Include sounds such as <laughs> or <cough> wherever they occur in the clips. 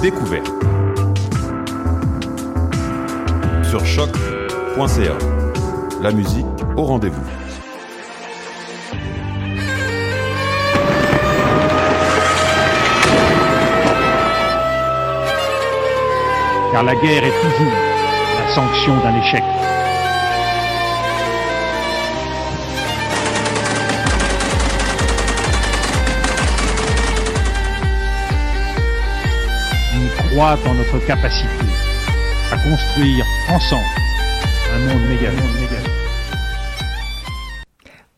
découverte. Sur choc.ca. La musique au rendez-vous. car la guerre est toujours la sanction d'un échec. Croit en notre capacité à construire ensemble un monde méga.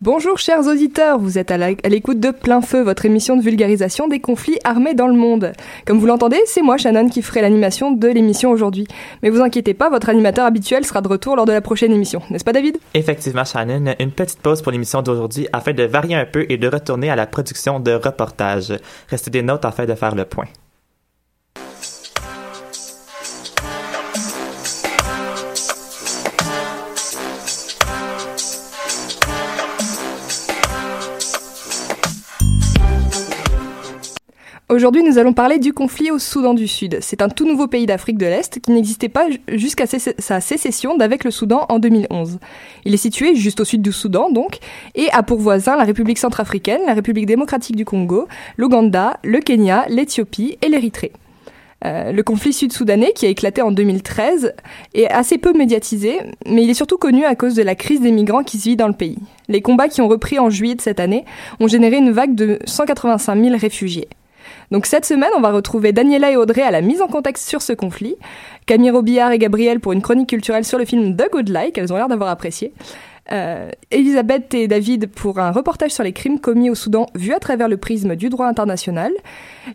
Bonjour chers auditeurs, vous êtes à l'écoute de Plein Feu, votre émission de vulgarisation des conflits armés dans le monde. Comme vous l'entendez, c'est moi Shannon qui ferai l'animation de l'émission aujourd'hui. Mais vous inquiétez pas, votre animateur habituel sera de retour lors de la prochaine émission, n'est-ce pas David? Effectivement, Shannon, une petite pause pour l'émission d'aujourd'hui afin de varier un peu et de retourner à la production de reportages. Restez des notes afin de faire le point. Aujourd'hui, nous allons parler du conflit au Soudan du Sud. C'est un tout nouveau pays d'Afrique de l'Est qui n'existait pas ju- jusqu'à sa sécession d'avec le Soudan en 2011. Il est situé juste au sud du Soudan, donc, et a pour voisins la République centrafricaine, la République démocratique du Congo, l'Ouganda, le Kenya, l'Éthiopie et l'Érythrée. Euh, le conflit sud-soudanais, qui a éclaté en 2013, est assez peu médiatisé, mais il est surtout connu à cause de la crise des migrants qui se vit dans le pays. Les combats qui ont repris en juillet de cette année ont généré une vague de 185 000 réfugiés. Donc cette semaine, on va retrouver Daniela et Audrey à la mise en contexte sur ce conflit, Camille Robillard et Gabriel pour une chronique culturelle sur le film The Good Life, qu'elles ont l'air d'avoir apprécié, euh, Elisabeth et David pour un reportage sur les crimes commis au Soudan vu à travers le prisme du droit international,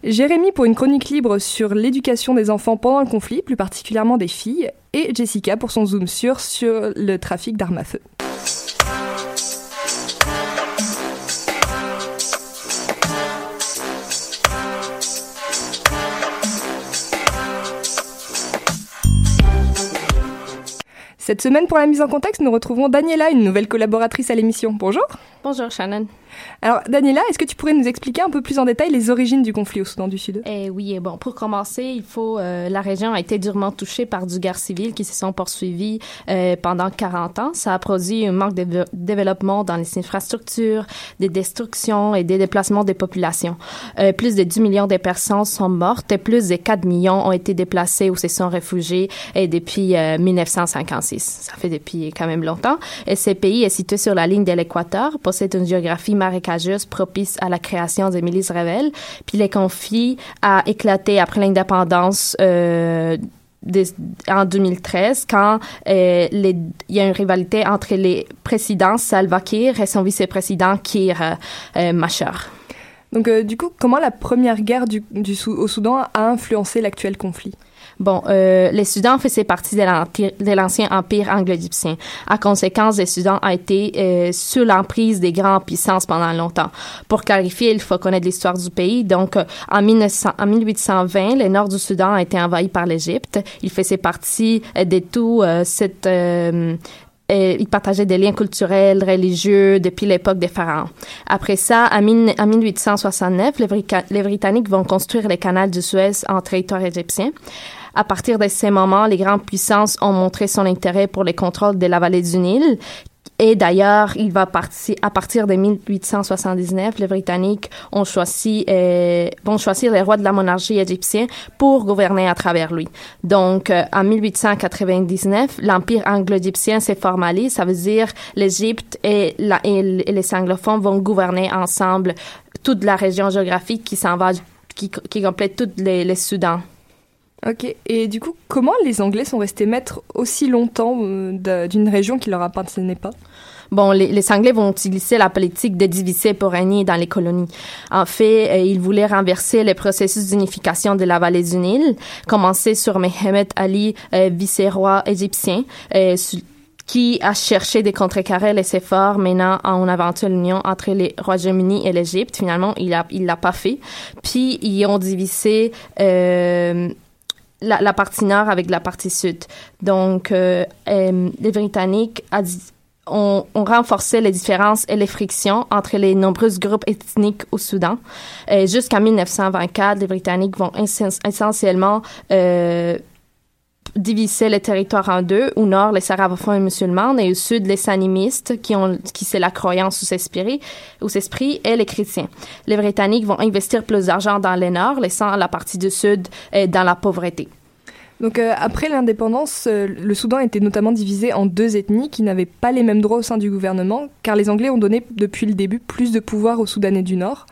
Jérémy pour une chronique libre sur l'éducation des enfants pendant le conflit, plus particulièrement des filles, et Jessica pour son zoom sur le trafic d'armes à feu. Cette semaine, pour la mise en contexte, nous retrouvons Daniela, une nouvelle collaboratrice à l'émission. Bonjour. Bonjour Shannon. Alors, Daniela, est-ce que tu pourrais nous expliquer un peu plus en détail les origines du conflit au Soudan du Sud? Eh oui, eh bon, pour commencer, il faut euh, la région a été durement touchée par du guerre civile qui se sont poursuivies euh, pendant 40 ans. Ça a produit un manque de développement dans les infrastructures, des destructions et des déplacements des populations. Euh, plus de 10 millions de personnes sont mortes et plus de 4 millions ont été déplacés ou se sont réfugiés et depuis euh, 1956. Ça fait depuis quand même longtemps. Et ce pays est situé sur la ligne de l'équateur, possède une géographie maritime propice à la création des milices rebelles. Puis les conflits a éclaté après l'indépendance euh, en 2013 quand euh, il y a une rivalité entre les présidents Salva Kiir et son vice-président Kiir euh, Machar. Donc du coup, comment la première guerre du, au Soudan a influencé l'actuel conflit? Bon, euh, le Soudan faisait partie de l'ancien empire anglo-égyptien. À conséquence, le Soudan a été euh, sous l'emprise des grandes puissances pendant longtemps. Pour clarifier, il faut connaître l'histoire du pays. Donc, euh, en, 1900, en 1820, le nord du Soudan a été envahi par l'Égypte. Il faisait partie euh, de tout euh, cette et ils partageaient des liens culturels, religieux depuis l'époque des pharaons. Après ça, en, 1869, les, les, Britanniques vont construire les canaux du Suez en territoire égyptien. À partir de ces moments, les grandes puissances ont montré son intérêt pour les contrôles de la vallée du Nil, et d'ailleurs, il va partir à partir de 1879, les Britanniques ont choisi euh, vont choisir les rois de la monarchie égyptienne pour gouverner à travers lui. Donc, euh, en 1899, l'empire anglo-égyptien s'est formalisé. Ça veut dire l'Égypte et, les anglophones vont gouverner ensemble toute la région géographique qui s'en va, qui, complète tous les, les. Ok, et du coup, comment les Anglais sont restés maîtres aussi longtemps euh, d'une région qui leur appartenait pas? Bon, les, les, Anglais vont utiliser la politique de diviser pour régner dans les colonies. En fait, euh, ils voulaient renverser le processus d'unification de la vallée du Nil, commencer sur Mehemet Ali, euh, vice-roi égyptien, euh, qui a cherché de contrecarrer les efforts menant à une aventure union entre les Royaumes-Unis et l'Égypte. Finalement, il a, il l'a pas fait. Puis, ils ont divisé la, partie nord avec la partie sud. Donc, euh, euh, les Britanniques ont, renforcé les différences et les frictions entre les nombreux groupes ethniques au Soudan. Euh, Jusqu'en 1924, les Britanniques vont essentiellement euh, diviser le territoire en deux. Au nord, les arabophones et musulmans, et au sud, les animistes, qui ont, qui c'est la croyance ou esprit, ou esprit, et les chrétiens. Les Britanniques vont investir plus d'argent dans le nord, laissant la partie du sud dans la pauvreté. Donc euh, après l'indépendance, euh, le Soudan était notamment divisé en deux ethnies qui n'avaient pas les mêmes droits au sein du gouvernement, car les Anglais ont donné depuis le début plus de pouvoir aux Soudanais du Nord.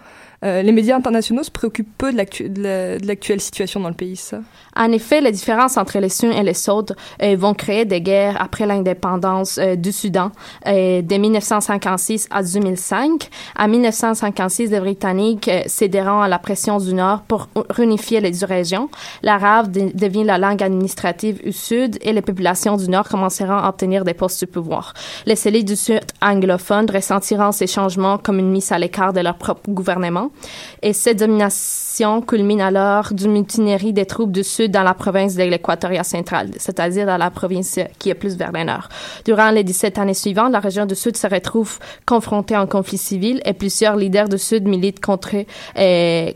Euh, les médias internationaux se préoccupent peu de l'actuelle situation dans le pays, ça? En effet, les différences entre les uns et les autres euh, vont créer des guerres après l'indépendance euh, du Soudan de 1956 à 2005. En 1956, les Britanniques céderont à la pression du Nord pour réunifier les deux régions. L'arabe de devient la langue administrative au Sud et les populations du Nord commenceront à obtenir des postes de pouvoir. Les élites du Sud anglophones ressentiront ces changements comme une mise à l'écart de leur propre gouvernement. Et cette domination culmine alors d'une mutinerie des troupes du Sud dans la province de l'Équatoria centrale, c'est-à-dire dans la province qui est plus vers le nord. Durant les 17 années suivantes, la région du Sud se retrouve confrontée à un conflit civil et plusieurs leaders du Sud militent contre, euh,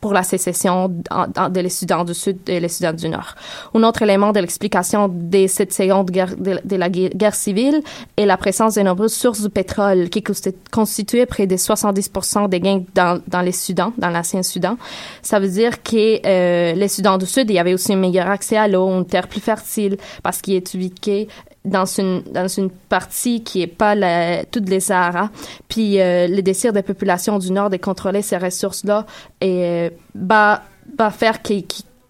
pour la sécession de les Sudans du Sud et les Sudans du Nord. Un autre élément de l'explication de cette seconde guerre, de, de, la guerre civile est la présence de nombreuses sources de pétrole qui constituaient près de 70% des gains dans, dans les Sudans, dans l'ancien Soudan. Ça veut dire que euh, les Sudans du Sud, il y avait aussi un meilleur accès à l'eau, une terre plus fertile, parce qu'il est ubiqué dans une dans une partie qui est pas la, toutes les Sahara puis euh, le désir des populations du nord de contrôler ces ressources là et euh, va va faire qu'il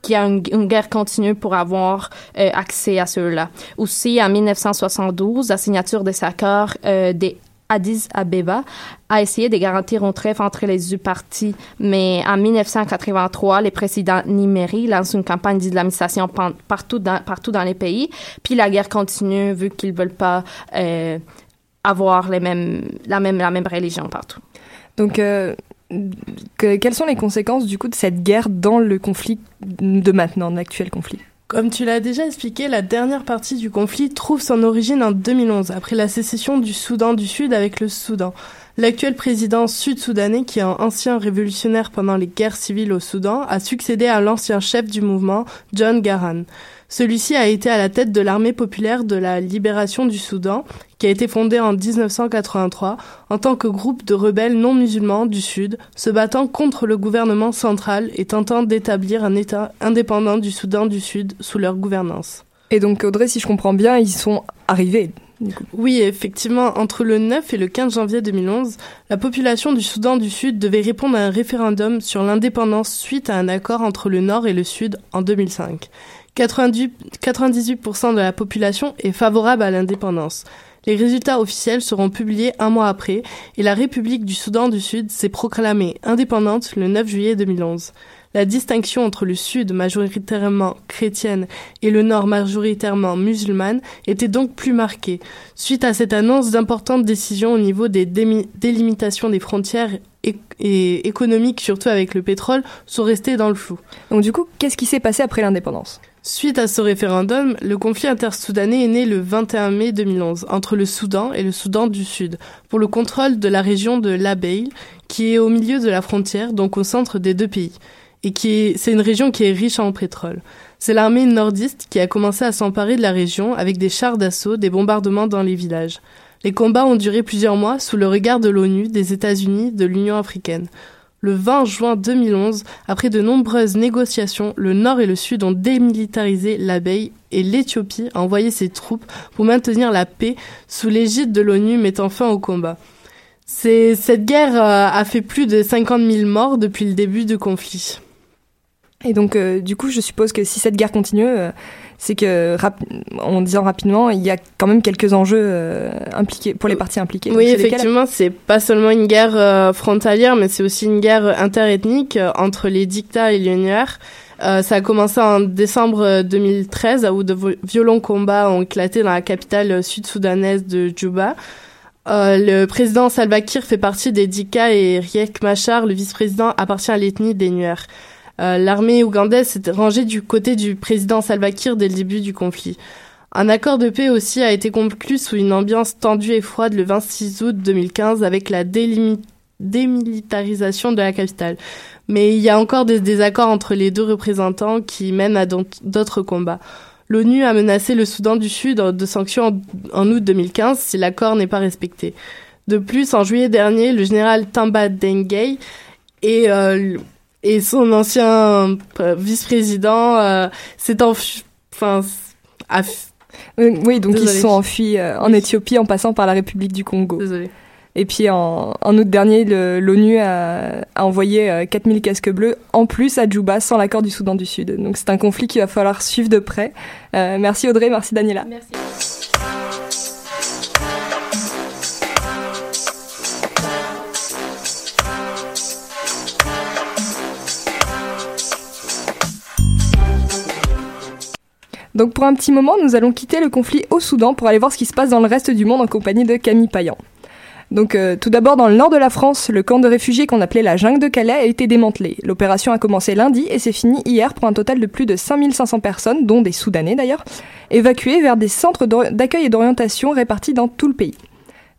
y a une, guerre continue pour avoir accès à ceux-là. Aussi, en 1972, la signature des accords euh, des Addis Abeba a essayé de garantir un trêve entre les deux parties, mais en 1983, le président Nimeri lance une campagne d'islamisation partout dans, les pays, puis la guerre continue vu qu'ils veulent pas euh, avoir la, même, religion partout. Donc, euh, que, quelles sont les conséquences du coup de cette guerre dans le conflit de maintenant, l'actuel conflit? Comme tu l'as déjà expliqué, la dernière partie du conflit trouve son origine en 2011, après la sécession du Soudan du Sud avec le Soudan. L'actuel président sud-soudanais, qui est un ancien révolutionnaire pendant les guerres civiles au Soudan, a succédé à l'ancien chef du mouvement, John Garang. Celui-ci a été à la tête de l'armée populaire de la libération du Soudan, qui a été fondée en 1983 en tant que groupe de rebelles non musulmans du Sud, se battant contre le gouvernement central et tentant d'établir un État indépendant du Soudan du Sud sous leur gouvernance. Et donc Audrey, si je comprends bien, ils sont arrivés Oui, effectivement, entre le 9 et le 15 janvier 2011, la population du Soudan du Sud devait répondre à un référendum sur l'indépendance suite à un accord entre le Nord et le Sud en 2005. 98%, 98% de la population est favorable à l'indépendance. Les résultats officiels seront publiés un mois après et la République du Soudan du Sud s'est proclamée indépendante le 9 juillet 2011. La distinction entre le Sud majoritairement chrétienne et le Nord majoritairement musulmane était donc plus marquée. Suite à cette annonce, d'importantes décisions au niveau des délimitations des frontières et économiques, surtout avec le pétrole, sont restées dans le flou. Donc du coup, qu'est-ce qui s'est passé après l'indépendance? Suite à ce référendum, le conflit intersoudanais est né le 21 mai 2011 entre le Soudan et le Soudan du Sud pour le contrôle de la région de l'Abeille, qui est au milieu de la frontière, donc au centre des deux pays et c'est une région qui est riche en pétrole. C'est l'armée nordiste qui a commencé à s'emparer de la région avec des chars d'assaut, des bombardements dans les villages. Les combats ont duré plusieurs mois sous le regard de l'ONU, des États-Unis, de l'Union africaine. Le 20 juin 2011, après de nombreuses négociations, le Nord et le Sud ont démilitarisé l'abeille et l'Éthiopie a envoyé ses troupes pour maintenir la paix sous l'égide de l'ONU mettant fin au combat. Cette guerre euh, a fait plus de 50 000 morts depuis le début du conflit. Et donc, euh, du coup, je suppose que si cette guerre continue, euh, c'est que, en disant rapidement, il y a quand même quelques enjeux euh, impliqués pour les parties impliquées. Oui, effectivement, c'est pas seulement une guerre frontalière, mais c'est aussi une guerre interethnique entre les dictats et les UNR. ça a commencé en décembre 2013, où de violents combats ont éclaté dans la capitale sud-soudanaise de Juba. le président Salva Kiir fait partie des Dika et Riek Machar, le vice-président, appartient à l'ethnie des Nuer. Euh, l'armée ougandaise s'était rangée du côté du président Salva Kiir dès le début du conflit. Un accord de paix aussi a été conclu sous une ambiance tendue et froide le 26 août 2015 avec la démilitarisation de la capitale. Mais il y a encore des désaccords entre les deux représentants qui mènent à d'autres combats. L'ONU a menacé le Soudan du Sud de sanctions en, août 2015 si l'accord n'est pas respecté. De plus, en juillet dernier, le général Tamba Dengay et euh, et son ancien euh, vice-président euh, s'est enfui. Enfin, oui, donc ils se sont enfuis euh, en Éthiopie en passant par la République du Congo. Désolé. Et puis en, en août dernier, l'ONU a, a, envoyé 4000 casques bleus en plus à Djouba sans l'accord du Soudan du Sud. Donc c'est un conflit qu'il va falloir suivre de près. merci Audrey, merci Daniela. Merci. Donc pour un petit moment, nous allons quitter le conflit au Soudan pour aller voir ce qui se passe dans le reste du monde en compagnie de Camille Payan. Donc euh, tout d'abord dans le nord de la France, le camp de réfugiés qu'on appelait la jungle de Calais a été démantelé. L'opération a commencé lundi et s'est finie hier pour un total de plus de 5500 personnes, dont des Soudanais d'ailleurs, évacuées vers des centres d'accueil et d'orientation répartis dans tout le pays.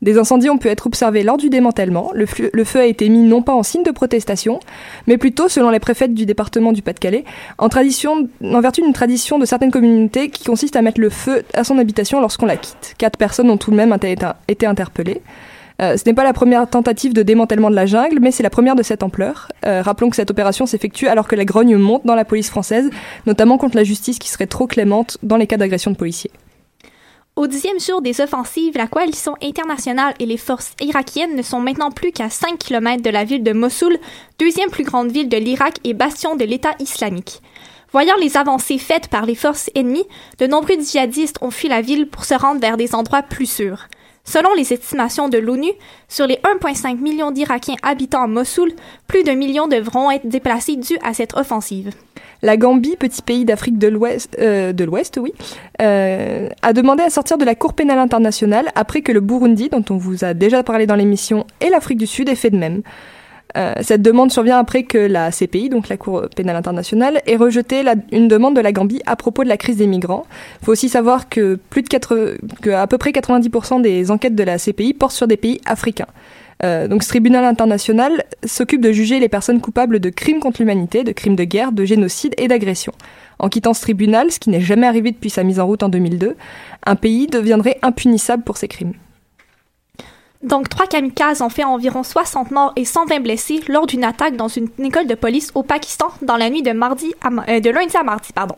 Des incendies ont pu être observés lors du démantèlement. Le, feu a été mis non pas en signe de protestation, mais plutôt, selon les préfètes du département du Pas-de-Calais, en, en vertu d'une tradition de certaines communautés qui consiste à mettre le feu à son habitation lorsqu'on la quitte. Quatre personnes ont tout de même été interpellées. Euh, ce n'est pas la première tentative de démantèlement de la jungle, mais c'est la première de cette ampleur. Euh, rappelons que cette opération s'effectue alors que la grogne monte dans la police française, notamment contre la justice qui serait trop clémente dans les cas d'agression de policiers. Au dixième jour des offensives, la coalition internationale et les forces irakiennes ne sont maintenant plus qu'à 5 km de la ville de Mossoul, deuxième plus grande ville de l'Irak et bastion de l'État islamique. Voyant les avancées faites par les forces ennemies, de nombreux djihadistes ont fui la ville pour se rendre vers des endroits plus sûrs. Selon les estimations de l'ONU, sur les 1,5 millions d'Irakiens habitant à Mossoul, plus d'un million devront être déplacés dû à cette offensive. La Gambie, petit pays d'Afrique de l'Ouest, euh, oui, euh, a demandé à sortir de la Cour pénale internationale après que le Burundi, dont on vous a déjà parlé dans l'émission, et l'Afrique du Sud aient fait de même. Euh, cette demande survient après que la CPI, donc la Cour pénale internationale, ait rejeté une demande de la Gambie à propos de la crise des migrants. Il faut aussi savoir que plus de 4, que à peu près 90% des enquêtes de la CPI portent sur des pays africains. Euh, donc ce tribunal international s'occupe de juger les personnes coupables de crimes contre l'humanité, de crimes de guerre, de génocide et d'agression. En quittant ce tribunal, ce qui n'est jamais arrivé depuis sa mise en route en 2002, un pays deviendrait impunissable pour ces crimes. Donc, trois kamikazes ont fait environ 60 morts et 120 blessés lors d'une attaque dans une école de police au Pakistan dans la nuit de, euh, de lundi à mardi. Pardon.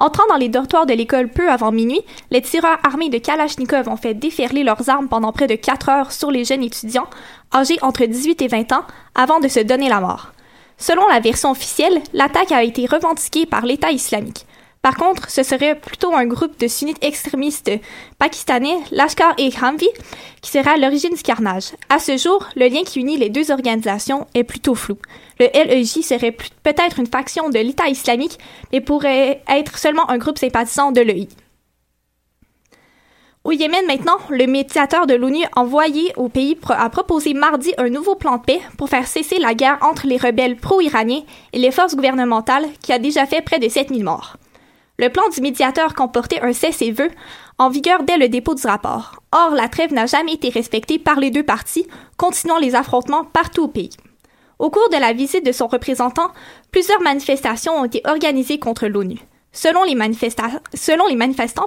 Entrant dans les dortoirs de l'école peu avant minuit, les tireurs armés de Kalachnikov ont fait déferler leurs armes pendant près de 4 heures sur les jeunes étudiants, âgés entre 18 et 20 ans, avant de se donner la mort. Selon la version officielle, l'attaque a été revendiquée par l'État islamique. Par contre, ce serait plutôt un groupe de sunnites extrémistes pakistanais, Lashkar-e-Khamvi, qui serait à l'origine du carnage. À ce jour, le lien qui unit les deux organisations est plutôt flou. Le LEJ serait peut-être une faction de l'État islamique, mais pourrait être seulement un groupe sympathisant de l'EI. Au Yémen maintenant, le médiateur de l'ONU envoyé au pays a proposé mardi un nouveau plan de paix pour faire cesser la guerre entre les rebelles pro-iraniens et les forces gouvernementales qui a déjà fait près de 7000 morts. Le plan du médiateur comportait un cessez-le-feu en vigueur dès le dépôt du rapport. Or, la trêve n'a jamais été respectée par les deux parties, continuant les affrontements partout au pays. Au cours de la visite de son représentant, plusieurs manifestations ont été organisées contre l'ONU. Selon les, manifestants,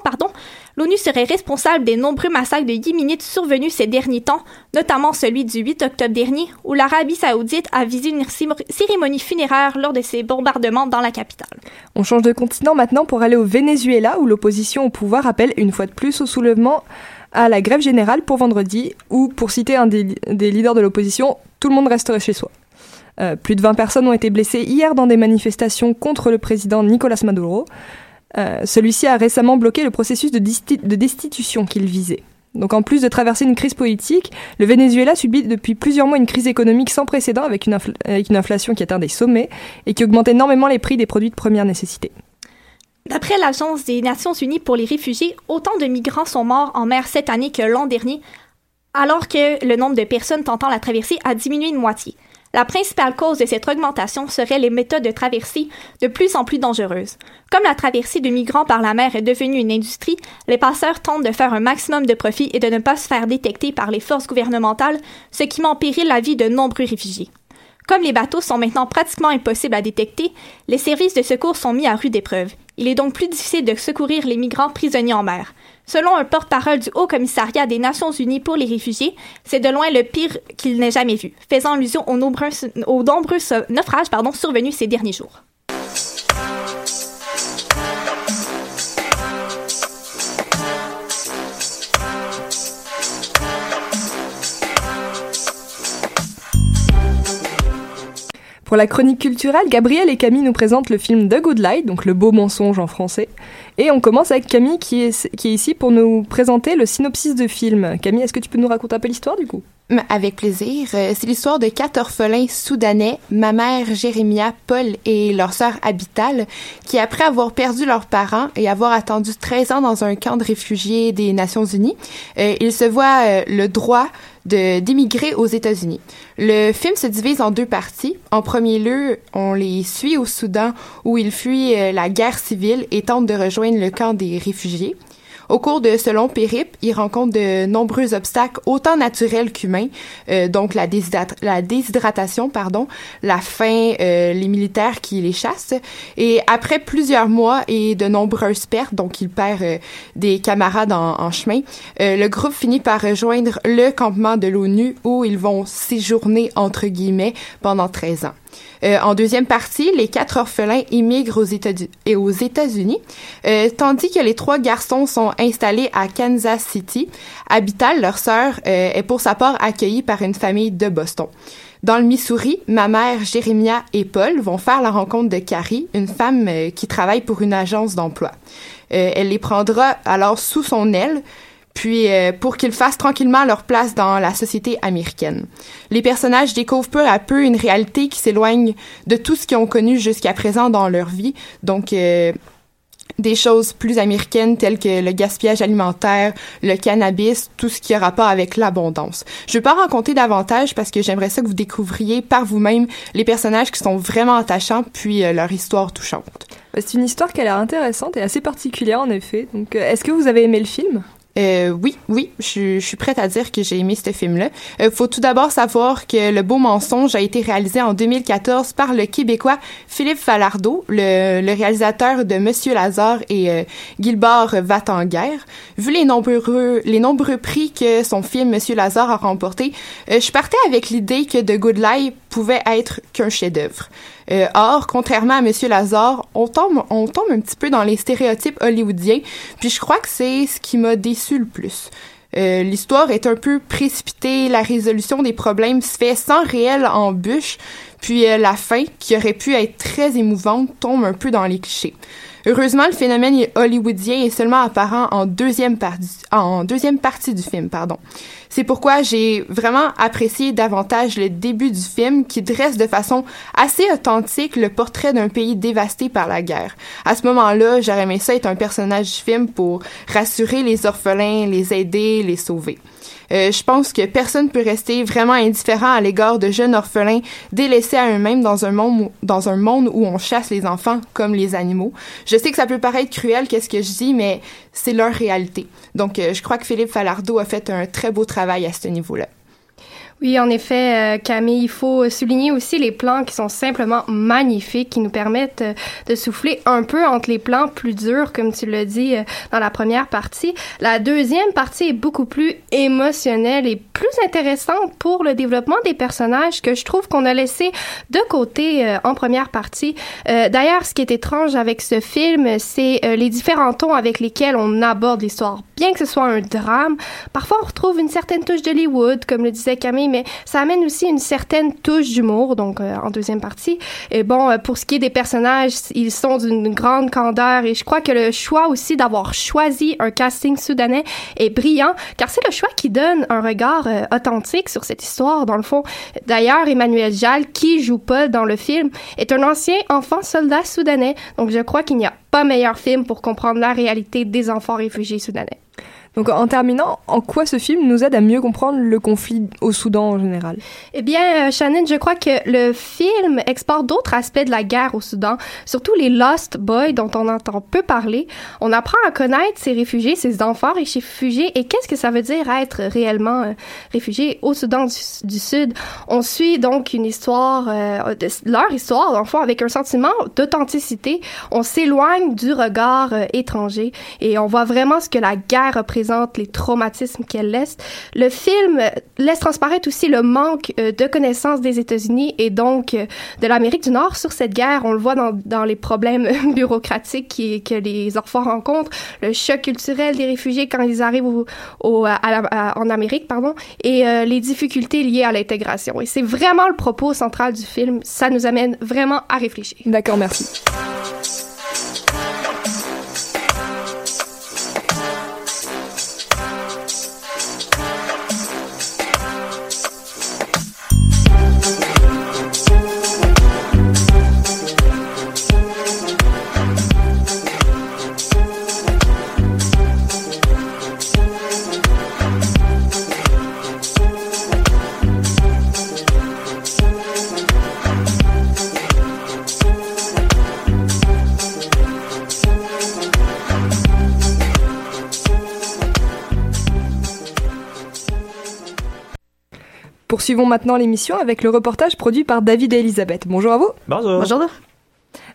l'ONU serait responsable des nombreux massacres de yéménites survenus ces derniers temps, notamment celui du 8 octobre dernier, où l'Arabie saoudite a visé une cérémonie funéraire lors de ses bombardements dans la capitale. On change de continent maintenant pour aller au Venezuela, où l'opposition au pouvoir appelle une fois de plus au soulèvement à la grève générale pour vendredi, ou pour citer un des leaders de l'opposition, tout le monde resterait chez soi. Euh, plus de 20 personnes ont été blessées hier dans des manifestations contre le président Nicolas Maduro. Euh, celui-ci a récemment bloqué le processus de, de destitution qu'il visait. Donc en plus de traverser une crise politique, le Venezuela subit depuis plusieurs mois une crise économique sans précédent avec une, avec une inflation qui atteint des sommets et qui augmente énormément les prix des produits de première nécessité. D'après l'Agence des Nations Unies pour les réfugiés, autant de migrants sont morts en mer cette année que l'an dernier, alors que le nombre de personnes tentant la traversée a diminué de moitié. La principale cause de cette augmentation serait les méthodes de traversée de plus en plus dangereuses. Comme la traversée de migrants par la mer est devenue une industrie, les passeurs tentent de faire un maximum de profit et de ne pas se faire détecter par les forces gouvernementales, ce qui met en péril la vie de nombreux réfugiés. Comme les bateaux sont maintenant pratiquement impossibles à détecter, les services de secours sont mis à rude épreuve. Il est donc plus difficile de secourir les migrants prisonniers en mer. Selon un porte-parole du Haut Commissariat des Nations Unies pour les réfugiés, c'est de loin le pire qu'il n'ait jamais vu, faisant allusion aux nombreux, naufrages survenus ces derniers jours. Pour la chronique culturelle, Gabriel et Camille nous présentent le film The Good Light, donc le beau mensonge en français. Et on commence avec Camille qui est, qui est ici pour nous présenter le synopsis de film. Camille, est-ce que tu peux nous raconter un peu l'histoire du coup? Avec plaisir. Euh, c'est l'histoire de quatre orphelins soudanais, ma mère Jérémia, Paul et leur sœur Abital, qui après avoir perdu leurs parents et avoir attendu 13 ans dans un camp de réfugiés des Nations Unies, euh, ils se voient euh, le droit d'émigrer aux États-Unis. Le film se divise en deux parties. En premier lieu, on les suit au Soudan où ils fuient la guerre civile et tentent de rejoindre le camp des réfugiés. Au cours de ce long périple, ils rencontrent de nombreux obstacles, autant naturels qu'humains, euh, donc la, la, déshydratation, pardon, la faim, euh, les militaires qui les chassent. Et après plusieurs mois et de nombreuses pertes, donc ils perdent euh, des camarades en, en chemin, le groupe finit par rejoindre le campement de l'ONU où ils vont séjourner entre guillemets pendant 13 ans. Euh, en deuxième partie, les quatre orphelins immigrent aux États-Unis, euh, tandis que les trois garçons sont installés à Kansas City. Habital, leur sœur, euh, est pour sa part accueillie par une famille de Boston. Dans le Missouri, ma mère, Jérémia et Paul vont faire la rencontre de Carrie, une femme qui travaille pour une agence d'emploi. elle les prendra alors sous son aile, puis euh, pour qu'ils fassent tranquillement leur place dans la société américaine. Les personnages découvrent peu à peu une réalité qui s'éloigne de tout ce qu'ils ont connu jusqu'à présent dans leur vie, donc euh, des choses plus américaines telles que le gaspillage alimentaire, le cannabis, tout ce qui a rapport avec l'abondance. Je vais pas raconter davantage parce que j'aimerais ça que vous découvriez par vous-même les personnages qui sont vraiment attachants puis euh, leur histoire touchante. C'est une histoire qui a l'air intéressante et assez particulière en effet. Donc, est-ce que vous avez aimé le film? Euh, oui, oui, je, je, suis prête à dire que j'ai aimé ce film-là. Euh, faut tout d'abord savoir que Le Beau Mensonge a été réalisé en 2014 par le Québécois Philippe Falardeau, le, le réalisateur de Monsieur Lazare et euh, Gilbert va en guerre. Vu les nombreux, les nombreux prix que son film Monsieur Lazare a remporté, euh, je partais avec l'idée que The Good Life pouvait être qu'un chef-d'œuvre. Euh, or, contrairement à Monsieur Lazare, on tombe, un petit peu dans les stéréotypes hollywoodiens, puis je crois que c'est ce qui m'a déçu le plus. Euh, L'histoire est un peu précipitée, la résolution des problèmes se fait sans réelle embûche, puis euh, la fin, qui aurait pu être très émouvante, tombe un peu dans les clichés. Heureusement, le phénomène hollywoodien est seulement apparent en deuxième, partie, en deuxième partie du film. pardon. C'est pourquoi j'ai vraiment apprécié davantage le début du film qui dresse de façon assez authentique le portrait d'un pays dévasté par la guerre. À ce moment-là, j'aurais aimé ça être un personnage du film pour rassurer les orphelins, les aider, les sauver. Euh, je pense que personne peut rester vraiment indifférent à l'égard de jeunes orphelins délaissés à eux-mêmes dans un monde où on chasse les enfants comme les animaux. Je sais que ça peut paraître cruel qu'est-ce que je dis mais c'est leur réalité. Donc euh, je crois que Philippe Falardeau a fait un très beau travail à ce niveau-là. Oui, en effet, euh, Camille, il faut souligner aussi les plans qui sont simplement magnifiques, qui nous permettent euh, de souffler un peu entre les plans plus durs, comme tu l'as dit euh, dans la première partie. La deuxième partie est beaucoup plus émotionnelle et plus intéressante pour le développement des personnages que je trouve qu'on a laissé de côté en première partie. D'ailleurs, ce qui est étrange avec ce film, c'est les différents tons avec lesquels on aborde l'histoire. Bien que ce soit un drame, parfois on retrouve une certaine touche d'Hollywood, comme le disait Camille, mais ça amène aussi une certaine touche d'humour, donc euh, en deuxième partie. Et bon, euh, pour ce qui est des personnages, ils sont d'une grande candeur et je crois que le choix aussi d'avoir choisi un casting soudanais est brillant, car c'est le choix qui donne un regard euh, authentique sur cette histoire, dans le fond. D'ailleurs, Emmanuel Jal, qui joue Paul dans le film, est un ancien enfant soldat soudanais, donc je crois qu'il n'y a pas meilleur film pour comprendre la réalité des enfants réfugiés soudanais. Donc en terminant, en quoi ce film nous aide à mieux comprendre le conflit au Soudan en général? Eh bien, euh, Shannon, je crois que le film exporte d'autres aspects de la guerre au Soudan, surtout les Lost Boys dont on entend peu parler. On apprend à connaître ces réfugiés, ces enfants réfugiés et qu'est-ce que ça veut dire être réellement euh, réfugié au Soudan du, Sud? On suit donc une histoire, euh, de, leur histoire, fond, avec un sentiment d'authenticité. On s'éloigne du regard étranger et on voit vraiment ce que la guerre représente les traumatismes qu'elle laisse. Le film laisse transparaître aussi le manque euh, de connaissances des États-Unis et donc euh, de l'Amérique du Nord sur cette guerre. On le voit dans, dans les problèmes <laughs> bureaucratiques que les enfants rencontrent, le choc culturel des réfugiés quand ils arrivent en Amérique, pardon, et euh, les difficultés liées à l'intégration. Et c'est vraiment le propos central du film. Ça nous amène vraiment à réfléchir. D'accord, merci. Poursuivons maintenant l'émission avec le reportage produit par David et Elisabeth. Bonjour à vous. Bonjour. Bonjour.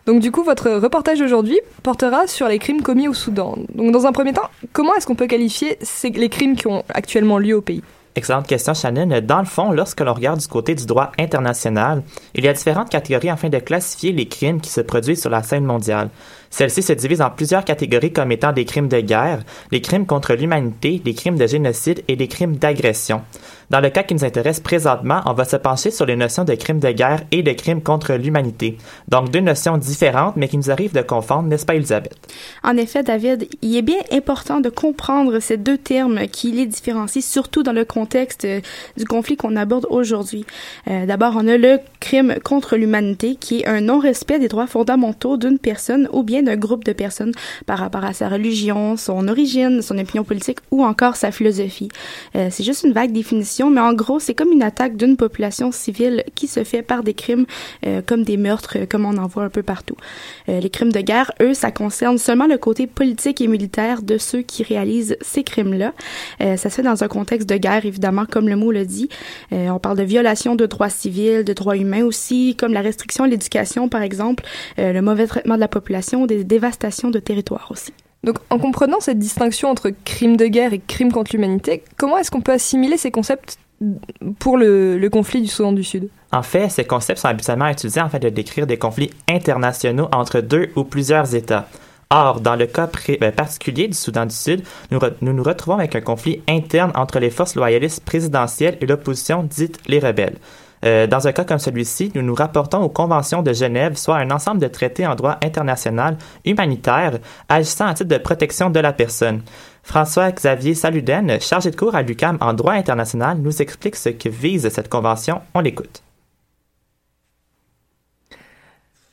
Donc du coup, votre reportage aujourd'hui portera sur les crimes commis au Soudan. Donc dans un premier temps, comment est-ce qu'on peut qualifier les crimes qui ont actuellement lieu au pays? Excellente question, Shannon. Dans le fond, lorsque l'on regarde du côté du droit international, il y a différentes catégories afin de classifier les crimes qui se produisent sur la scène mondiale. Celles-ci se divisent en plusieurs catégories comme étant des crimes de guerre, les crimes contre l'humanité, les crimes de génocide et les crimes d'agression. Dans le cas qui nous intéresse présentement, on va se pencher sur les notions de crimes de guerre et de crimes contre l'humanité. Donc deux notions différentes, mais qui nous arrivent de confondre, n'est-ce pas, Elisabeth? En effet, David, il est bien important de comprendre ces deux termes qui les différencient, surtout dans le contexte euh, du conflit qu'on aborde aujourd'hui. Euh, D'abord, on a le crime contre l'humanité, qui est un non-respect des droits fondamentaux d'une personne ou bien d'un groupe de personnes par rapport à sa religion, son origine, son opinion politique ou encore sa philosophie. Euh, C'est juste une vague définition mais en gros, c'est comme une attaque d'une population civile qui se fait par des crimes euh, comme des meurtres, euh, comme on en voit un peu partout. Euh, les crimes de guerre, eux, ça concerne seulement le côté politique et militaire de ceux qui réalisent ces crimes-là. ça se fait dans un contexte de guerre, évidemment, comme le mot le dit. on parle de violation de droits civils, de droits humains aussi, comme la restriction à l'éducation, par exemple, le mauvais traitement de la population, des dévastations de territoires aussi. Donc, en comprenant cette distinction entre crime de guerre et crime contre l'humanité, comment est-ce qu'on peut assimiler ces concepts pour le, le conflit du Soudan du Sud? En fait, ces concepts sont habituellement utilisés afin de décrire des conflits internationaux entre deux ou plusieurs États. Or, dans le cas euh, particulier du Soudan du Sud, nous nous retrouvons avec un conflit interne entre les forces loyalistes présidentielles et l'opposition dite les rebelles. Euh, dans un cas comme celui-ci, nous nous rapportons aux conventions de Genève, soit un ensemble de traités en droit international humanitaire agissant à titre de protection de la personne. François-Xavier Saluden, chargé de cours à l'UCAM en droit international, nous explique ce que vise cette convention. On l'écoute.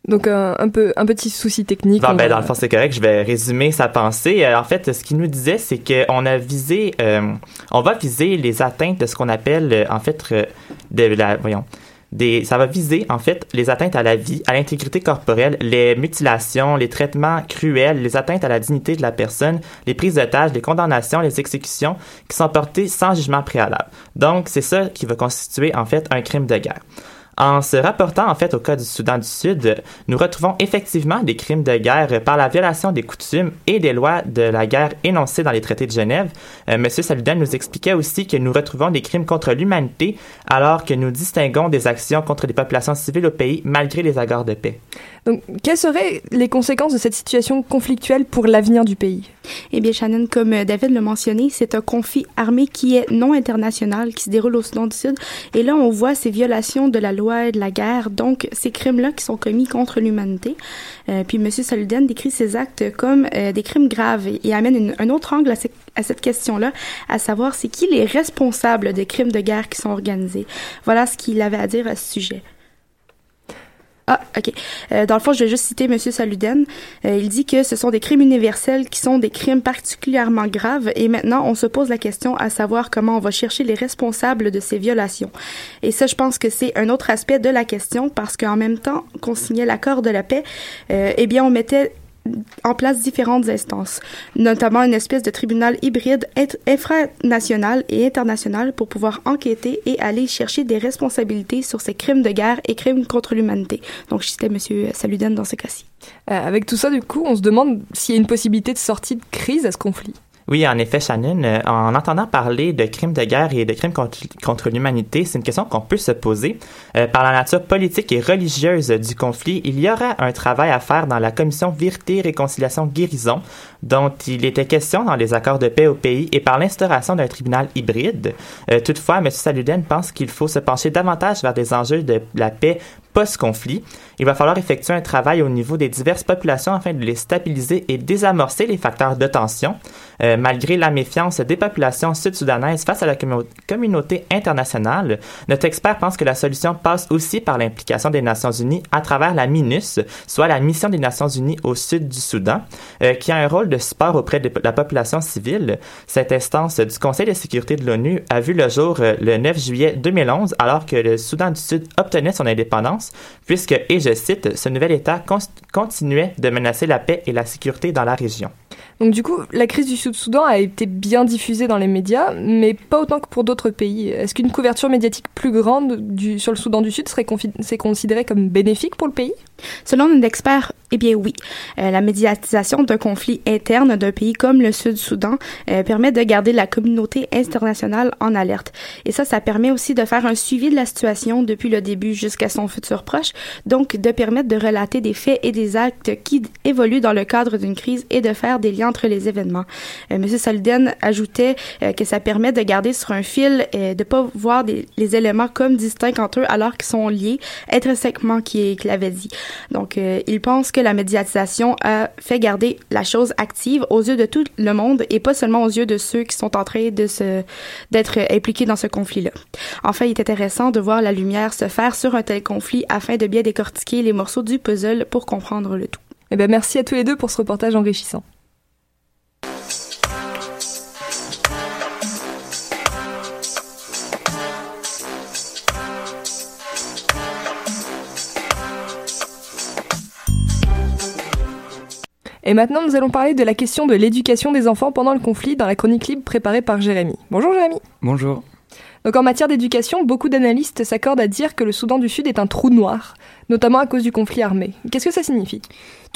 Donc un, un peu un petit souci technique. Bon, on ben, dans le fond, c'est correct. Je vais résumer sa pensée. Euh, en fait, ce qu'il nous disait, c'est qu'on a visé, euh, on va viser les atteintes de ce qu'on appelle, euh, en fait, euh, de la, voyons, des, ça va viser, en fait, les atteintes à la vie, à l'intégrité corporelle, les mutilations, les traitements cruels, les atteintes à la dignité de la personne, les prises d'otages, les condamnations, les exécutions qui sont portées sans jugement préalable. Donc, c'est ça qui va constituer, en fait, un crime de guerre. En se rapportant en fait au cas du Soudan du Sud, nous retrouvons effectivement des crimes de guerre par la violation des coutumes et des lois de la guerre énoncées dans les traités de Genève. Euh, Monsieur Saludan nous expliquait aussi que nous retrouvons des crimes contre l'humanité alors que nous distinguons des actions contre les populations civiles au pays malgré les accords de paix. Donc, quelles seraient les conséquences de cette situation conflictuelle pour l'avenir du pays? Eh bien, Shannon, comme euh, David l'a mentionné, c'est un conflit armé qui est non international, qui se déroule au Soudan du Sud. Et là, on voit ces violations de la loi et de la guerre, donc ces crimes-là qui sont commis contre l'humanité. Euh, puis M. Saluden décrit ces actes comme euh, des crimes graves et, amène un autre angle à, à cette question-là, à savoir c'est qui les responsables des crimes de guerre qui sont organisés. Voilà ce qu'il avait à dire à ce sujet. Ah, ok. Euh, dans le fond, je vais juste citer M. Saluden. Euh, il dit que ce sont des crimes universels qui sont des crimes particulièrement graves et maintenant on se pose la question à savoir comment on va chercher les responsables de ces violations. Et ça, je pense que c'est un autre aspect de la question parce qu'en même temps qu'on signait l'accord de la paix, euh, eh bien on mettait en place différentes instances, notamment une espèce de tribunal hybride infranational et international pour pouvoir enquêter et aller chercher des responsabilités sur ces crimes de guerre et crimes contre l'humanité. Donc, je citais M. Saluden dans ce cas-ci. Euh, Avec tout ça, du coup, on se demande s'il y a une possibilité de sortie de crise à ce conflit. Oui, en effet, Shannon, euh, en entendant parler de crimes de guerre et de crimes contre, l'humanité, c'est une question qu'on peut se poser. Euh, par la nature politique et religieuse du conflit, il y aura un travail à faire dans la commission Vérité, Réconciliation, Guérison, dont il était question dans les accords de paix au pays et par l'instauration d'un tribunal hybride. Euh, toutefois, M. Saluden pense qu'il faut se pencher davantage vers des enjeux de la paix post-conflit. Il va falloir effectuer un travail au niveau des diverses populations afin de les stabiliser et désamorcer les facteurs de tension. Euh, malgré la méfiance des populations sud-soudanaises face à la commu- communauté internationale, notre expert pense que la solution passe aussi par l'implication des Nations Unies à travers la MINUS, soit la mission des Nations Unies au sud du Soudan, euh, qui a un rôle de support auprès de la population civile. Cette instance du Conseil de sécurité de l'ONU a vu le jour euh, le 9 juillet 2011, alors que le Soudan du Sud obtenait son indépendance, puisque, et je cite, ce nouvel État continuait de menacer la paix et la sécurité dans la région. Donc du coup, la crise du Sud-Soudan a été bien diffusée dans les médias, mais pas autant que pour d'autres pays. Est-ce qu'une couverture médiatique plus grande du, sur le Soudan du Sud serait confi- c'est considéré comme bénéfique pour le pays? Selon un expert, eh bien oui, Euh, la médiatisation d'un conflit interne d'un pays comme le Sud-Soudan euh, permet de garder la communauté internationale en alerte. Et ça, ça permet aussi de faire un suivi de la situation depuis le début jusqu'à son futur proche, donc de permettre de relater des faits et des actes qui évoluent dans le cadre d'une crise et de faire des liens entre les événements. Euh, Monsieur Salden ajoutait euh, que ça permet de garder sur un fil, euh, de pas voir des- les éléments comme distincts entre eux alors qu'ils sont liés intrinsèquement, qui qu'il avait dit. Donc, euh, il pense que la médiatisation a fait garder la chose active aux yeux de tout le monde et pas seulement aux yeux de ceux qui sont en train d'être impliqués dans ce conflit-là. Enfin, il est intéressant de voir la lumière se faire sur un tel conflit afin de bien décortiquer les morceaux du puzzle pour comprendre le tout. Eh ben merci à tous les deux pour ce reportage enrichissant. Et maintenant, nous allons parler de la question de l'éducation des enfants pendant le conflit dans la chronique libre préparée par Jérémy. Bonjour Jérémy. Bonjour. Donc en matière d'éducation, beaucoup d'analystes s'accordent à dire que le Soudan du Sud est un trou noir, notamment à cause du conflit armé. Qu'est-ce que ça signifie?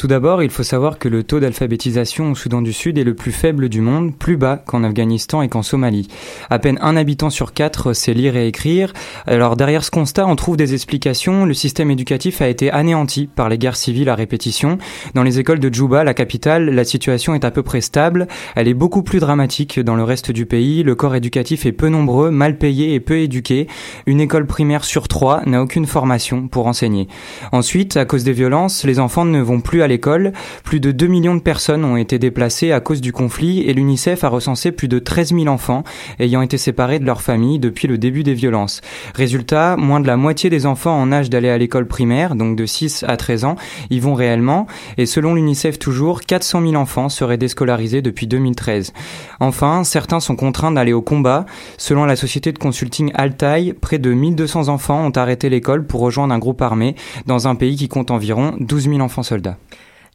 Tout d'abord, il faut savoir que le taux d'alphabétisation au Soudan du Sud est le plus faible du monde, plus bas qu'en Afghanistan et qu'en Somalie. À peine un habitant sur quatre sait lire et écrire. Alors derrière ce constat, on trouve des explications. Le système éducatif a été anéanti par les guerres civiles à répétition. Dans les écoles de Djouba, la capitale, la situation est à peu près stable. Elle est beaucoup plus dramatique dans le reste du pays. Le corps éducatif est peu nombreux, mal payé et peu éduqué. Une école primaire sur trois n'a aucune formation pour enseigner. Ensuite, à cause des violences, les enfants ne vont plus à l'école. Plus de 2 millions de personnes ont été déplacées à cause du conflit et l'UNICEF a recensé plus de 13 000 enfants ayant été séparés de leur famille depuis le début des violences. Résultat, moins de la moitié des enfants en âge d'aller à l'école primaire, donc de 6 à 13 ans, y vont réellement. Et selon l'UNICEF toujours, 400 000 enfants seraient déscolarisés depuis 2013. Enfin, certains sont contraints d'aller au combat. Selon la société de consulting Altaï, près de 1200 enfants ont arrêté l'école pour rejoindre un groupe armé dans un pays qui compte environ 12 000 enfants soldats.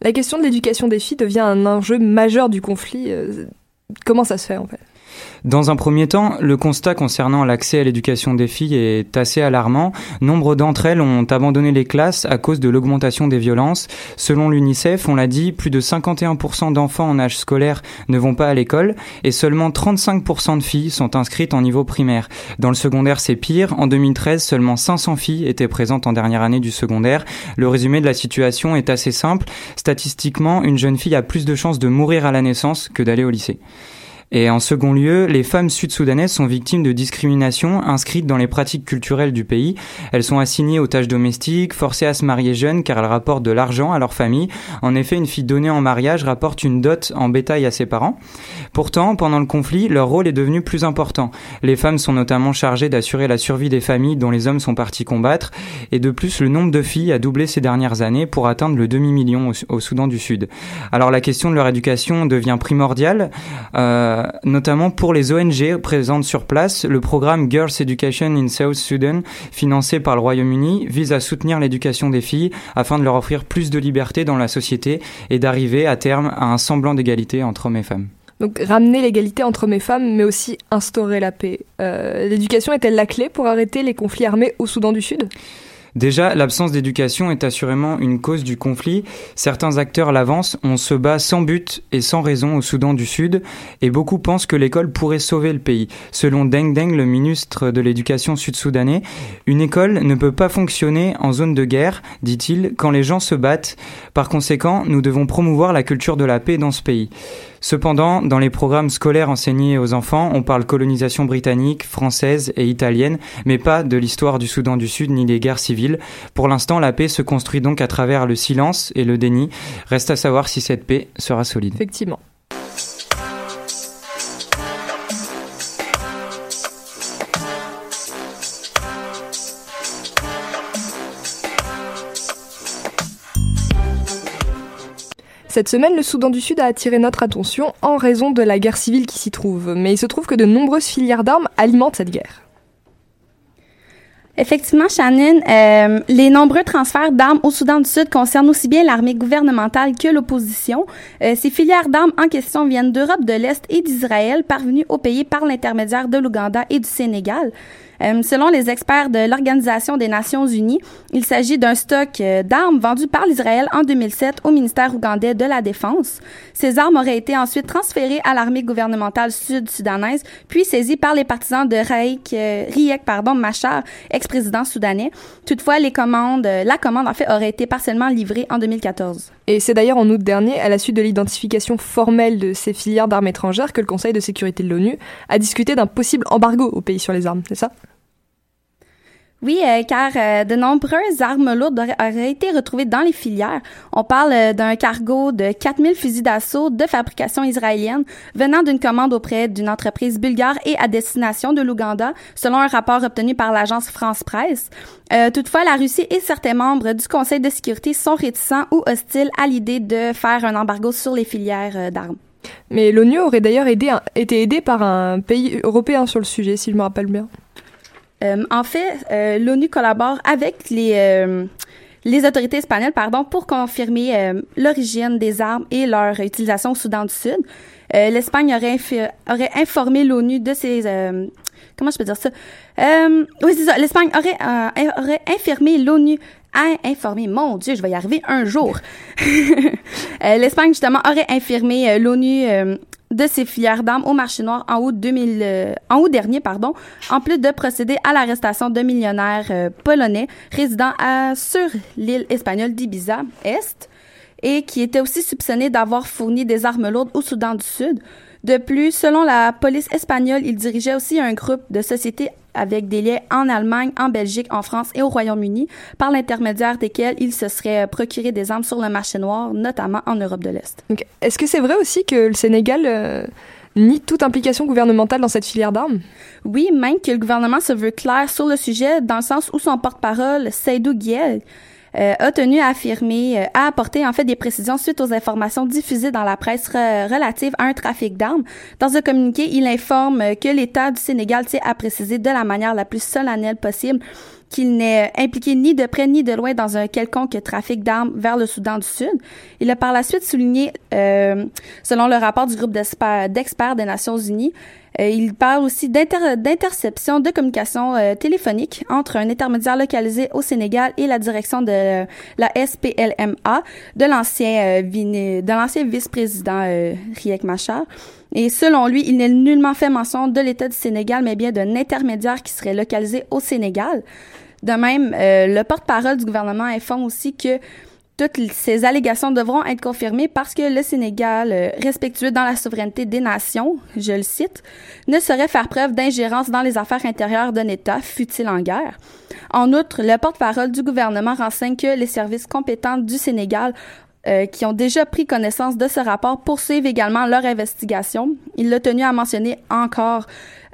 La question de l'éducation des filles devient un enjeu majeur du conflit. Euh, comment ça se fait en fait? Dans un premier temps, le constat concernant l'accès à l'éducation des filles est assez alarmant. Nombre d'entre elles ont abandonné les classes à cause de l'augmentation des violences. Selon l'UNICEF, on l'a dit, plus de 51% d'enfants en âge scolaire ne vont pas à l'école et seulement 35% de filles sont inscrites en niveau primaire. Dans le secondaire, c'est pire. En 2013, seulement 500 filles étaient présentes en dernière année du secondaire. Le résumé de la situation est assez simple. Statistiquement, une jeune fille a plus de chances de mourir à la naissance que d'aller au lycée. Et en second lieu, les femmes sud-soudanaises sont victimes de discrimination inscrites dans les pratiques culturelles du pays. Elles sont assignées aux tâches domestiques, forcées à se marier jeunes car elles rapportent de l'argent à leur famille. En effet, une fille donnée en mariage rapporte une dot en bétail à ses parents. Pourtant, pendant le conflit, leur rôle est devenu plus important. Les femmes sont notamment chargées d'assurer la survie des familles dont les hommes sont partis combattre. Et de plus, le nombre de filles a doublé ces dernières années pour atteindre le demi-million au, Soudan du Sud. Alors la question de leur éducation devient primordiale. Euh, notamment pour les ONG présentes sur place. Le programme Girls Education in South Sudan, financé par le Royaume-Uni, vise à soutenir l'éducation des filles afin de leur offrir plus de liberté dans la société et d'arriver à terme à un semblant d'égalité entre hommes et femmes. Donc ramener l'égalité entre hommes et femmes, mais aussi instaurer la paix. Euh, l'éducation est-elle la clé pour arrêter les conflits armés au Soudan du Sud? Déjà, l'absence d'éducation est assurément une cause du conflit. Certains acteurs l'avancent, on se bat sans but et sans raison au Soudan du Sud, et beaucoup pensent que l'école pourrait sauver le pays. Selon Deng Deng, le ministre de l'Éducation sud-soudanais, une école ne peut pas fonctionner en zone de guerre, dit-il, quand les gens se battent. Par conséquent, nous devons promouvoir la culture de la paix dans ce pays. Cependant, dans les programmes scolaires enseignés aux enfants, on parle colonisation britannique, française et italienne, mais pas de l'histoire du Soudan du Sud ni des guerres civiles. Pour l'instant, la paix se construit donc à travers le silence et le déni. Reste à savoir si cette paix sera solide. Effectivement. Cette semaine, le Soudan du Sud a attiré notre attention en raison de la guerre civile qui s'y trouve. Mais il se trouve que de nombreuses filières d'armes alimentent cette guerre. Effectivement, Shannon, euh, les nombreux transferts d'armes au Soudan du Sud concernent aussi bien l'armée gouvernementale que l'opposition. Euh, ces filières d'armes en question viennent d'Europe de l'Est et d'Israël, parvenues au pays par l'intermédiaire de l'Ouganda et du Sénégal. Euh, selon les experts de l'Organisation des Nations Unies, il s'agit d'un stock euh, d'armes vendu par l'Israël en 2007 au ministère ougandais de la Défense. Ces armes auraient été ensuite transférées à l'armée gouvernementale sud-soudanaise, puis saisies par les partisans de Raik, euh, Riek pardon, Machar, ex-président soudanais. Toutefois, les commandes, la commande en fait aurait été partiellement livrée en 2014. Et c'est d'ailleurs en août dernier, à la suite de l'identification formelle de ces filières d'armes étrangères, que le Conseil de sécurité de l'ONU a discuté d'un possible embargo au pays sur les armes, c'est ça? Oui, euh, car euh, de nombreuses armes lourdes auraient, été retrouvées dans les filières. On parle euh, d'un cargo de 4000 fusils d'assaut de fabrication israélienne venant d'une commande auprès d'une entreprise bulgare et à destination de l'Ouganda, selon un rapport obtenu par l'agence France Presse. toutefois, la Russie et certains membres du Conseil de sécurité sont réticents ou hostiles à l'idée de faire un embargo sur les filières d'armes. Mais l'ONU aurait d'ailleurs été aidée par un pays européen sur le sujet, si je me rappelle bien. Euh, en fait, euh, l'ONU collabore avec les euh, les autorités espagnoles, pardon, pour confirmer l'origine des armes et leur utilisation au Soudan du Sud. L'Espagne aurait, informé l'ONU de ces comment je peux dire ça? Oui, c'est ça. L'Espagne aurait aurait informé l'ONU a informé, mon Dieu, je vais y arriver un jour. <laughs> L'Espagne, justement, aurait infirmé euh, l'ONU de ses filières d'armes au marché noir en août 2000, euh, en août dernier, pardon, en plus de procéder à l'arrestation de millionnaires euh, polonais résidant à, sur l'île espagnole d'Ibiza Est et qui étaient aussi soupçonnés d'avoir fourni des armes lourdes au Soudan du Sud. De plus, selon la police espagnole, il dirigeait aussi un groupe de sociétés avec des liens en Allemagne, en Belgique, en France et au Royaume-Uni, par l'intermédiaire desquels il se serait procuré des armes sur le marché noir, notamment en Europe de l'Est. Est-ce que c'est vrai aussi que le Sénégal euh, nie toute implication gouvernementale dans cette filière d'armes? Oui, même que le gouvernement se veut clair sur le sujet, dans le sens où son porte-parole, Seydou Guiel, euh, a tenu à affirmer, euh, à apporter en fait des précisions suite aux informations diffusées dans la presse re- relatives à un trafic d'armes. Dans un communiqué, il informe euh, que l'État du Sénégal tient à préciser de la manière la plus solennelle possible qu'il n'est impliqué ni de près ni de loin dans un quelconque trafic d'armes vers le Soudan du Sud. Il a par la suite souligné, euh, selon le rapport du groupe d'experts des Nations Unies, euh, il parle aussi d'inter- d'interception de communication euh, téléphonique entre un intermédiaire localisé au Sénégal et la direction de euh, la SPLMA de l'ancien euh, de l'ancien vice-président euh, Riek Machar. Et selon lui, il n'est nullement fait mention de l'État du Sénégal, mais bien d'un intermédiaire qui serait localisé au Sénégal. De même, euh, le porte-parole du gouvernement informe aussi que toutes ces allégations devront être confirmées parce que le Sénégal, euh, respectueux dans la souveraineté des nations, je le cite, ne saurait faire preuve d'ingérence dans les affaires intérieures d'un État, fût-il en guerre. En outre, le porte-parole du gouvernement renseigne que les services compétents du Sénégal euh, qui ont déjà pris connaissance de ce rapport poursuivent également leur investigation. Il a tenu à mentionner encore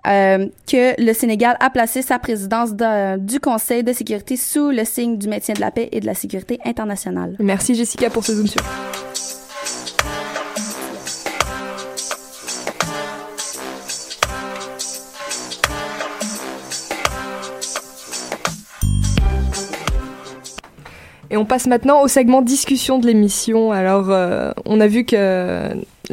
euh, que le Sénégal a placé sa présidence de- du Conseil de sécurité sous le signe du maintien de la paix et de la sécurité internationale. Merci Jessica pour ce zoom sur. Et on passe maintenant au segment discussion de l'émission. Alors, euh, on a vu que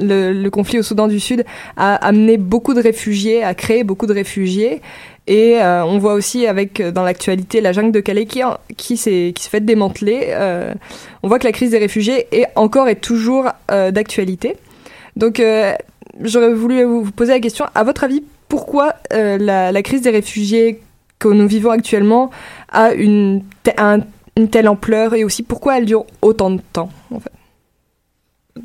le, conflit au Soudan du Sud a amené beaucoup de réfugiés, a créé beaucoup de réfugiés. Et euh, on voit aussi avec euh, dans l'actualité la jungle de Calais qui, qui s'est qui se fait démanteler. Euh, on voit que la crise des réfugiés est encore et toujours d'actualité. Donc j'aurais voulu vous poser la question, à votre avis, pourquoi la, crise des réfugiés que nous vivons actuellement a une, te- un- une telle ampleur et aussi pourquoi elle dure autant de temps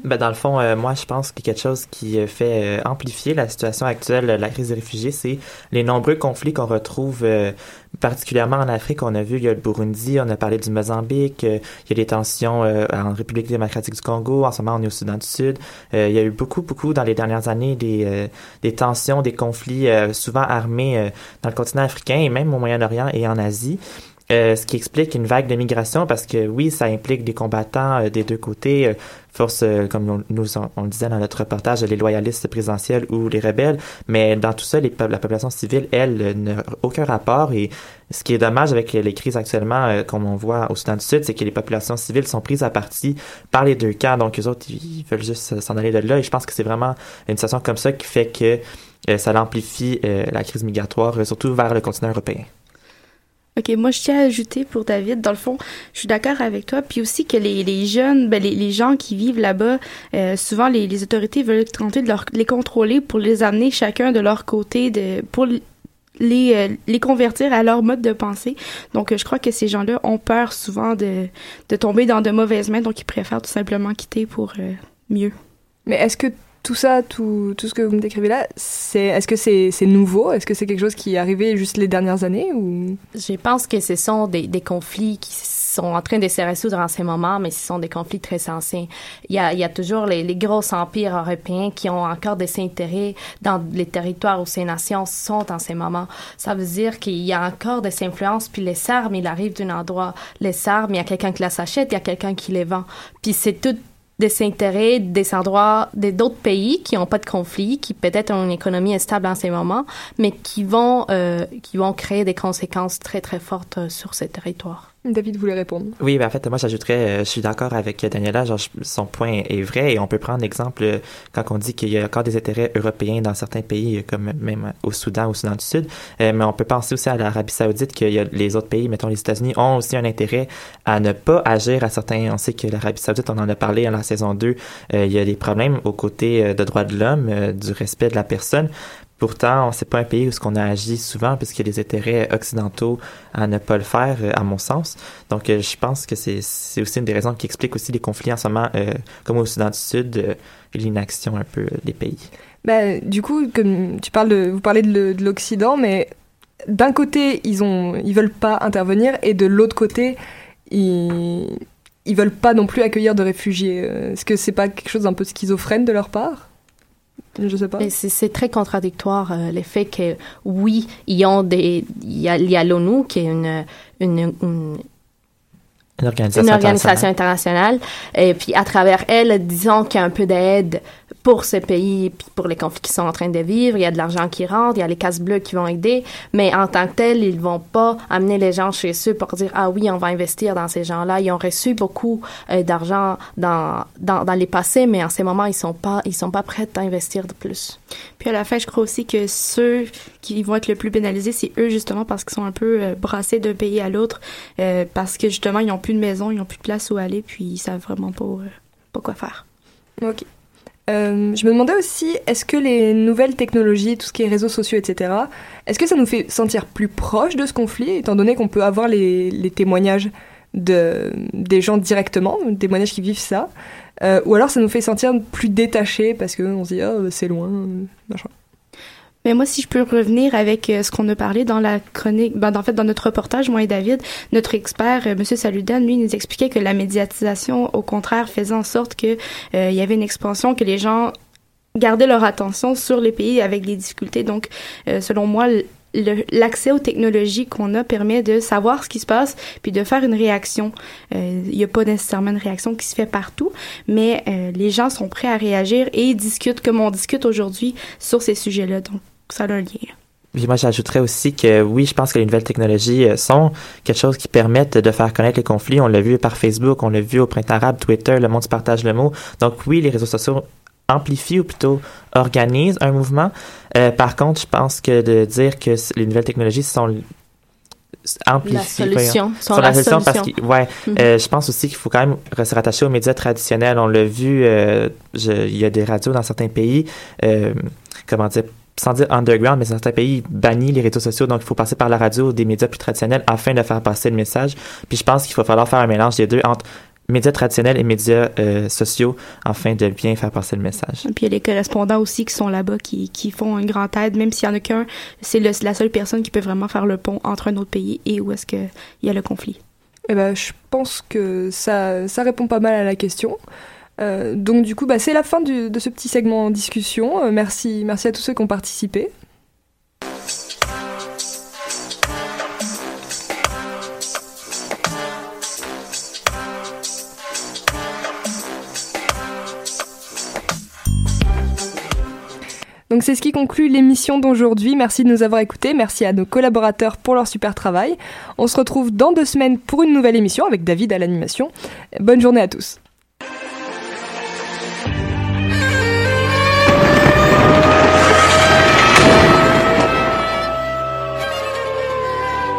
Ben, dans le fond, euh, moi, je pense que quelque chose qui euh, fait euh, amplifier la situation actuelle la crise des réfugiés, c'est les nombreux conflits qu'on retrouve euh, particulièrement en Afrique. On a vu, il y a le Burundi, on a parlé du Mozambique, euh, il y a des tensions euh, en République démocratique du Congo, en ce moment, on est au Soudan du Sud. Il y a eu beaucoup, beaucoup, dans les dernières années, des, des tensions, des conflits souvent armés dans le continent africain et même au Moyen-Orient et en Asie. Euh, ce qui explique une vague de migration parce que oui, ça implique des combattants euh, des deux côtés, euh, force, euh, comme on, nous on, le disait dans notre reportage, les loyalistes présidentiels ou les rebelles, mais dans tout ça, les, la population civile, elle, euh, n'a aucun rapport. Et ce qui est dommage avec les crises actuellement, comme on voit au Soudan du Sud, c'est que les populations civiles sont prises à partie par les deux camps, donc les autres, ils, veulent juste s'en aller de là. Et je pense que c'est vraiment une situation comme ça qui fait que ça amplifie la crise migratoire, surtout vers le continent européen. OK, moi, je tiens à ajouter pour David, dans le fond, je suis d'accord avec toi, puis aussi que les, les jeunes, ben, les, les gens qui vivent là-bas, euh, souvent, les, les autorités veulent tenter de leur, les contrôler pour les amener chacun de leur côté, de, pour les, euh, les convertir à leur mode de pensée. Donc, euh, je crois que ces gens-là ont peur souvent de, de tomber dans de mauvaises mains, donc ils préfèrent tout simplement quitter pour euh, mieux. Mais est-ce que tout ça, tout, tout ce que vous me décrivez là, c'est, est-ce que c'est, c'est nouveau? Est-ce que c'est quelque chose qui est arrivé juste les dernières années ou? Je pense que ce sont des, des conflits qui sont en train de se résoudre en ce moment, mais ce sont des conflits très anciens. Il y a, il y a toujours les, les gros empires européens qui ont encore des intérêts dans les territoires où ces nations sont en ce moment. Ça veut dire qu'il y a encore des influences, puis les armes, il arrive d'un endroit. Les armes, il y a quelqu'un qui les achète, il y a quelqu'un qui les vend. Puis c'est tout des intérêts des endroits des d'autres pays qui n'ont pas de conflit, qui peut-être ont une économie stable en ces moments, mais qui vont euh, qui vont créer des conséquences très très fortes euh, sur ces territoires. David voulait répondre. Oui, ben en fait, moi, j'ajouterais, euh, je suis d'accord avec Daniela, genre, son point est vrai, et on peut prendre l'exemple euh, quand on dit qu'il y a encore des intérêts européens dans certains pays, euh, comme même au Soudan, au Soudan du Sud, mais on peut penser aussi à l'Arabie Saoudite, que les autres pays, mettons les États-Unis, ont aussi un intérêt à ne pas agir à certains, on sait que l'Arabie Saoudite, on en a parlé à la saison 2, il y a des problèmes aux côtés de droits de l'homme, du respect de la personne, Pourtant, c'est pas un pays où ce qu'on a agi souvent puisqu'il y a des intérêts occidentaux à ne pas le faire, euh, à mon sens. Donc, euh, je pense que c'est aussi une des raisons qui explique aussi les conflits en ce moment, euh, comme au Soudan du Sud, l'inaction un peu des pays. Ben, du coup, comme tu parles vous parlez de l'Occident, mais d'un côté, ils ont, ils veulent pas intervenir, et de l'autre côté, ils, ils veulent pas non plus accueillir de réfugiés. Est-ce que c'est pas quelque chose d'un peu schizophrène de leur part? Je sais pas. C'est très contradictoire euh, le fait que oui, ils des, il y a, l'ONU qui est une, une, une une organisation, une organisation internationale. Et puis, à travers elle, disons qu'il y a un peu d'aide pour ces pays, puis pour les conflits qui sont en train de vivre. Il y a de l'argent qui rentre, il y a les cases bleues qui vont aider, mais en tant que tel, ils vont pas amener les gens chez eux pour dire ah oui, on va investir dans ces gens-là. Ils ont reçu beaucoup euh, d'argent dans, dans, dans les passés, mais en ces moments, ils sont pas ils sont pas prêts à investir de plus. Puis à la fin, je crois aussi que ceux qui vont être le plus pénalisés, c'est eux justement parce qu'ils sont un peu euh, brassés d'un pays à l'autre, euh, parce que justement ils n'ont plus de maison, ils n'ont plus de place où aller, puis ils savent vraiment pas, pas quoi faire. Ok. Euh, je me demandais aussi, est-ce que les nouvelles technologies, tout ce qui est réseaux sociaux, etc., est-ce que ça nous fait sentir plus proche de ce conflit, étant donné qu'on peut avoir les, les, témoignages de, des gens directement, des témoignages qui vivent ça, euh, ou alors ça nous fait sentir plus détachés parce qu'on se dit, oh, c'est loin, machin. Mais moi, si je peux revenir avec euh, ce qu'on a parlé dans la chronique, ben, en fait, dans notre reportage, moi et David, notre expert, euh, Monsieur Saludan, lui, nous expliquait que la médiatisation, au contraire, faisait en sorte que euh, il y avait une expansion, que les gens gardaient leur attention sur les pays avec des difficultés. Donc, selon moi, l'accès aux technologies qu'on a permet de savoir ce qui se passe puis de faire une réaction. Il n'y a pas nécessairement une réaction qui se fait partout, mais les gens sont prêts à réagir et discutent comme on discute aujourd'hui sur ces sujets-là. Donc, ça a un lien. Puis moi, j'ajouterais aussi que oui, je pense que les nouvelles technologies euh, sont quelque chose qui permettent de faire connaître les conflits. On l'a vu par Facebook, on l'a vu au printemps arabe, Twitter, le monde se partage le mot. Donc oui, les réseaux sociaux amplifient ou plutôt organisent un mouvement. Euh, par contre, je pense que de dire que les nouvelles technologies sont amplifient. La solution. Sont la, solution, parce que, ouais, euh, je pense aussi qu'il faut quand même se rattacher aux médias traditionnels. On l'a vu, il y a des radios dans certains pays, comment dire, sans dire underground, mais certains pays bannissent les réseaux sociaux, donc il faut passer par la radio ou des médias plus traditionnels afin de faire passer le message. Puis je pense qu'il va falloir faire un mélange des deux entre médias traditionnels et médias euh, sociaux afin de bien faire passer le message. Et puis il y a les correspondants aussi qui sont là-bas, qui, qui font une grande aide, même s'il y en a qu'un, c'est la seule personne qui peut vraiment faire le pont entre un autre pays et où est-ce qu'il y a le conflit. Eh ben, je pense que ça, ça répond pas mal à la question. Euh, donc du coup, bah, c'est la fin de ce petit segment en discussion. Euh, merci, merci à tous ceux qui ont participé. Donc c'est ce qui conclut l'émission d'aujourd'hui. Merci de nous avoir écoutés. Merci à nos collaborateurs pour leur super travail. On se retrouve dans deux semaines pour une nouvelle émission avec David à l'animation. Bonne journée à tous.